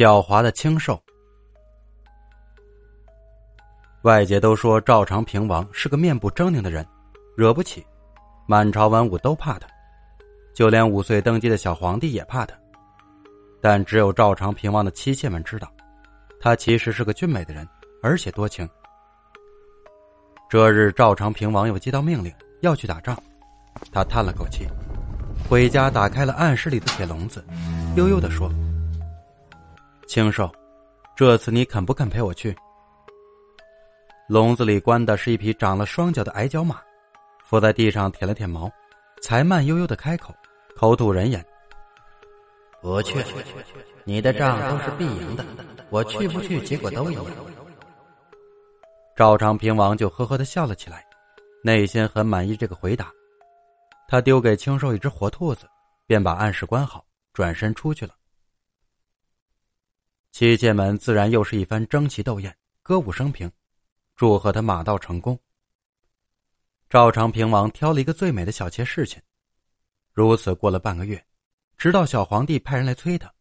狡猾的青兽。外界都说赵长平王是个面部狰狞的人，惹不起，满朝文武都怕他，就连五岁登基的小皇帝也怕他。但只有赵长平王的妻妾们知道，他其实是个俊美的人，而且多情。这日，赵长平王又接到命令要去打仗，他叹了口气，回家打开了暗室里的铁笼子，悠悠的说。青兽，这次你肯不肯陪我去？笼子里关的是一匹长了双脚的矮脚马，伏在地上舔了舔毛，才慢悠悠的开口，口吐人言：“不去，你的仗都是必赢的，我去不去，结果都一样。”赵长平王就呵呵的笑了起来，内心很满意这个回答。他丢给青兽一只活兔子，便把暗室关好，转身出去了。七剑门自然又是一番争奇斗艳、歌舞升平，祝贺他马到成功。赵长平王挑了一个最美的小妾侍寝，如此过了半个月，直到小皇帝派人来催他，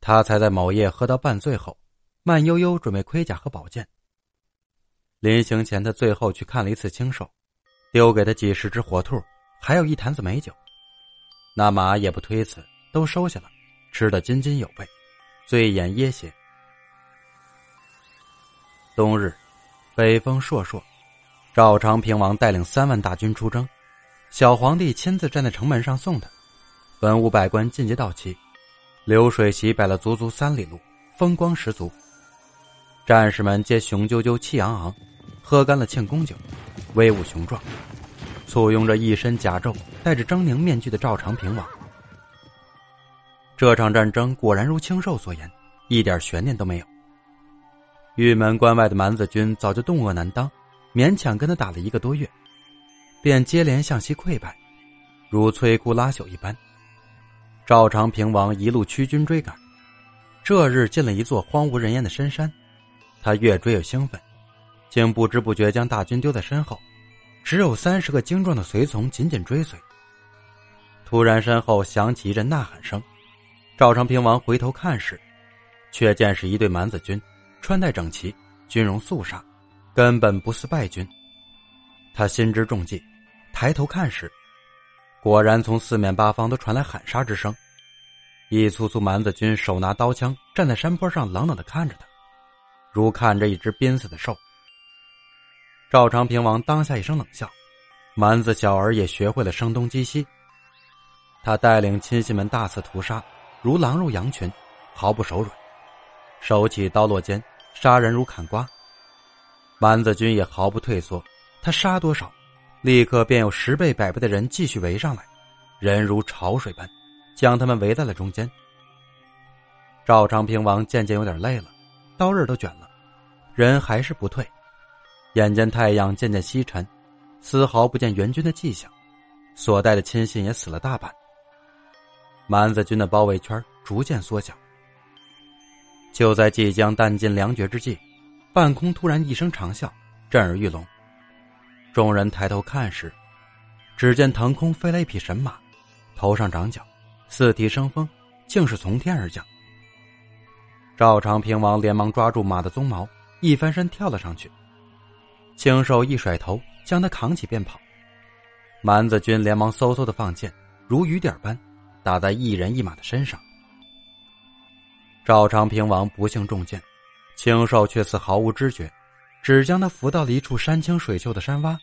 他才在某夜喝到半醉后，慢悠悠准备盔甲和宝剑。临行前，他最后去看了一次青兽，丢给他几十只活兔，还有一坛子美酒。那马也不推辞，都收下了，吃得津津有味。醉眼耶斜。冬日，北风烁烁，赵长平王带领三万大军出征，小皇帝亲自站在城门上送他，文武百官进阶到齐，流水席摆了足足三里路，风光十足。战士们皆雄赳赳气昂昂，喝干了庆功酒，威武雄壮，簇拥着一身甲胄、戴着狰狞面具的赵长平王。这场战争果然如青兽所言，一点悬念都没有。玉门关外的蛮子军早就冻饿难当，勉强跟他打了一个多月，便接连向西溃败，如摧枯拉朽一般。赵长平王一路驱军追赶，这日进了一座荒无人烟的深山，他越追越兴奋，竟不知不觉将大军丢在身后，只有三十个精壮的随从紧紧追随。突然，身后响起一阵呐喊声。赵长平王回头看时，却见是一队蛮子军，穿戴整齐，军容肃杀，根本不似败军。他心知中计，抬头看时，果然从四面八方都传来喊杀之声。一簇簇蛮子军手拿刀枪，站在山坡上，冷冷的看着他，如看着一只濒死的兽。赵长平王当下一声冷笑，蛮子小儿也学会了声东击西。他带领亲信们大肆屠杀。如狼入羊群，毫不手软，手起刀落间，杀人如砍瓜。蛮子军也毫不退缩，他杀多少，立刻便有十倍百倍的人继续围上来，人如潮水般，将他们围在了中间。赵长平王渐渐有点累了，刀刃都卷了，人还是不退。眼见太阳渐渐西沉，丝毫不见援军的迹象，所带的亲信也死了大半。蛮子军的包围圈逐渐缩小。就在即将弹尽粮绝之际，半空突然一声长啸，震耳欲聋。众人抬头看时，只见腾空飞来一匹神马，头上长角，四蹄生风，竟是从天而降。赵长平王连忙抓住马的鬃毛，一翻身跳了上去，青兽一甩头，将他扛起便跑。蛮子军连忙嗖嗖的放箭，如雨点般。打在一人一马的身上。赵长平王不幸中箭，青兽却似毫无知觉，只将他扶到了一处山清水秀的山洼，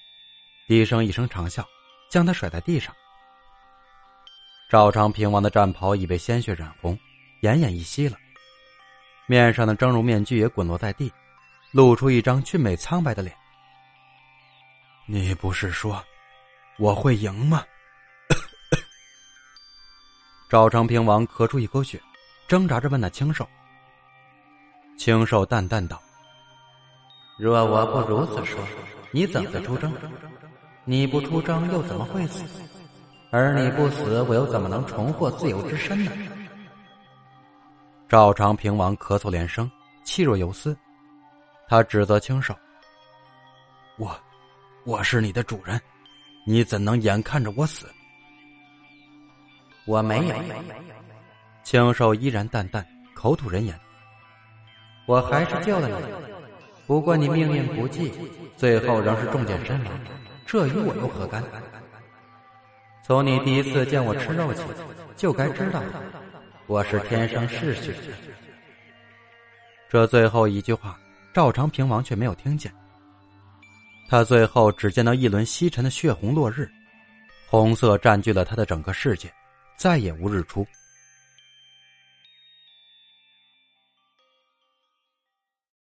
低声一声长啸，将他甩在地上。赵长平王的战袍已被鲜血染红，奄奄一息了，面上的峥嵘面具也滚落在地，露出一张俊美苍白的脸。你不是说我会赢吗？赵长平王咳出一口血，挣扎着问那青兽。青兽淡淡道：“若我不如此说，你怎会出征？你不出征又怎么会死？而你不死，我又怎么能重获自由之身呢？”赵长平王咳嗽连声，气若游丝。他指责青兽：“我，我是你的主人，你怎能眼看着我死？”我没有。青兽依然淡淡，口吐人言，我还是救了你。不过你命运不济，最后仍是中箭身亡，这与我又何干？从你第一次见我吃肉起，就该知道我是天生嗜血。这最后一句话，赵长平王却没有听见。他最后只见到一轮西沉的血红落日，红色占据了他的整个世界，再也无日出。